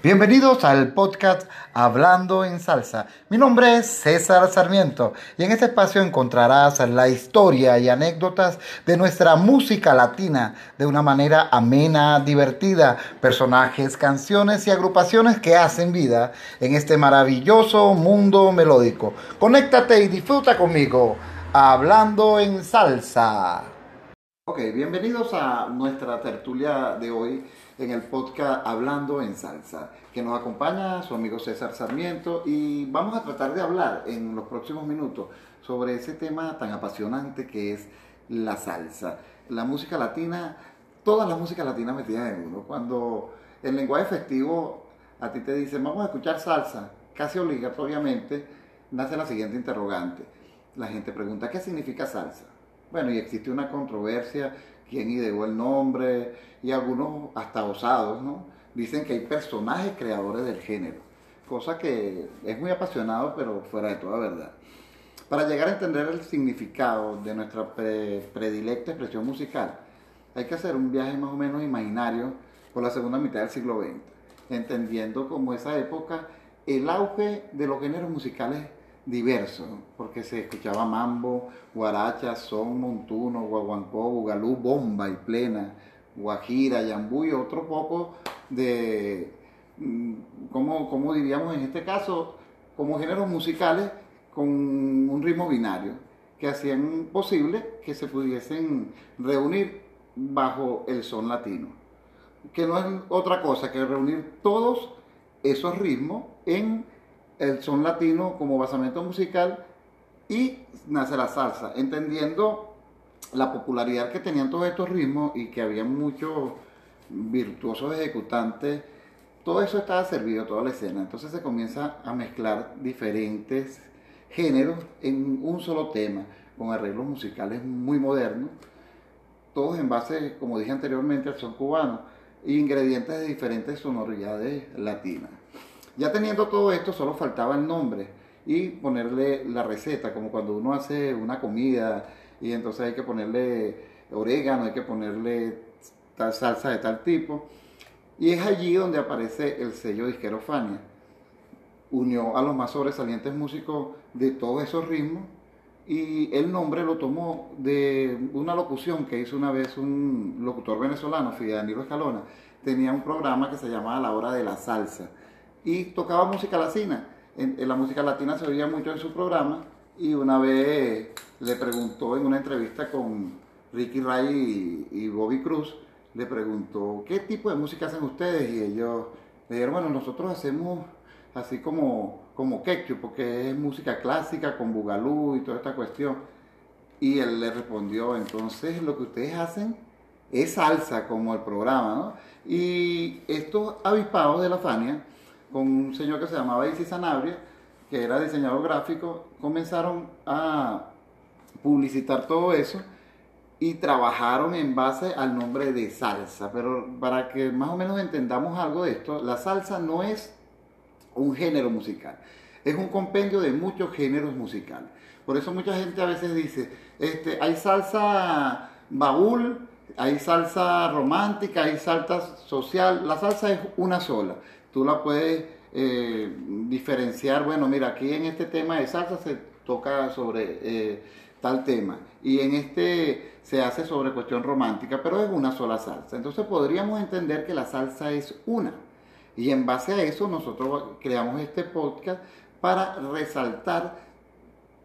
Bienvenidos al podcast Hablando en Salsa. Mi nombre es César Sarmiento y en este espacio encontrarás la historia y anécdotas de nuestra música latina de una manera amena, divertida, personajes, canciones y agrupaciones que hacen vida en este maravilloso mundo melódico. Conéctate y disfruta conmigo Hablando en Salsa. Ok, bienvenidos a nuestra tertulia de hoy en el podcast Hablando en Salsa, que nos acompaña su amigo César Sarmiento y vamos a tratar de hablar en los próximos minutos sobre ese tema tan apasionante que es la salsa. La música latina, toda la música latina metida en uno. Cuando el lenguaje efectivo a ti te dice, vamos a escuchar salsa, casi obligatoriamente nace la siguiente interrogante. La gente pregunta, ¿qué significa salsa? Bueno, y existe una controversia quién ideó el nombre, y algunos hasta osados, ¿no? Dicen que hay personajes creadores del género, cosa que es muy apasionado, pero fuera de toda verdad. Para llegar a entender el significado de nuestra predilecta expresión musical, hay que hacer un viaje más o menos imaginario por la segunda mitad del siglo XX, entendiendo como esa época el auge de los géneros musicales diverso, porque se escuchaba mambo, guaracha, son, montuno, guaguancó, bugalú, bomba y plena, guajira, yambú y otro poco de, mm, ¿cómo, diríamos en este caso? Como géneros musicales con un ritmo binario que hacían posible que se pudiesen reunir bajo el son latino, que no es otra cosa que reunir todos esos ritmos en el son latino como basamento musical y nace la salsa, entendiendo la popularidad que tenían todos estos ritmos y que había muchos virtuosos ejecutantes, todo eso estaba servido, toda la escena. Entonces se comienza a mezclar diferentes géneros en un solo tema, con arreglos musicales muy modernos, todos en base, como dije anteriormente, al son cubano, e ingredientes de diferentes sonoridades latinas. Ya teniendo todo esto, solo faltaba el nombre y ponerle la receta, como cuando uno hace una comida y entonces hay que ponerle orégano, hay que ponerle tal salsa de tal tipo. Y es allí donde aparece el sello disquero Fania. Unió a los más sobresalientes músicos de todos esos ritmos y el nombre lo tomó de una locución que hizo una vez un locutor venezolano, Fidel Danilo Escalona. Tenía un programa que se llamaba La Hora de la Salsa y tocaba música latina. En, la música latina se oía mucho en su programa y una vez le preguntó en una entrevista con Ricky Ray y, Bobby Cruz, le preguntó, ¿qué tipo de música hacen ustedes? Y ellos le dijeron, bueno, nosotros hacemos así como, como porque es música clásica con bugalú y toda esta cuestión. Y él le respondió, entonces lo que ustedes hacen es salsa como el programa, ¿no? Y estos avispados de la Fania con un señor que se llamaba Isis Sanabria, que era diseñador gráfico, comenzaron a publicitar todo eso y trabajaron en base al nombre de salsa. Pero para que más o menos entendamos algo de esto, la salsa no es un género musical, es un compendio de muchos géneros musicales. Por eso mucha gente a veces dice, este, hay salsa baúl, hay salsa romántica, hay salsa social. La salsa es una sola tú la puedes eh, diferenciar, bueno, mira, aquí en este tema de salsa se toca sobre eh, tal tema y en este se hace sobre cuestión romántica, pero es una sola salsa. Entonces podríamos entender que la salsa es una. Y en base a eso nosotros creamos este podcast para resaltar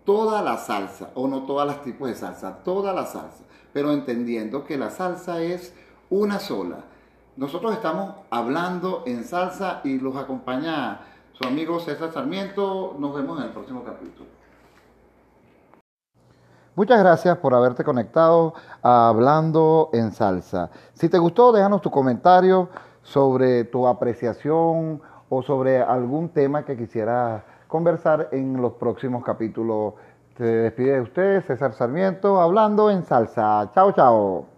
toda la salsa, o no todas las tipos de salsa, toda la salsa, pero entendiendo que la salsa es una sola nosotros estamos hablando en salsa y los acompaña su amigo César Sarmiento. Nos vemos en el próximo capítulo. Muchas gracias por haberte conectado a Hablando en Salsa. Si te gustó, déjanos tu comentario sobre tu apreciación o sobre algún tema que quisieras conversar en los próximos capítulos. Se despide de ustedes, César Sarmiento, hablando en salsa. Chao, chao.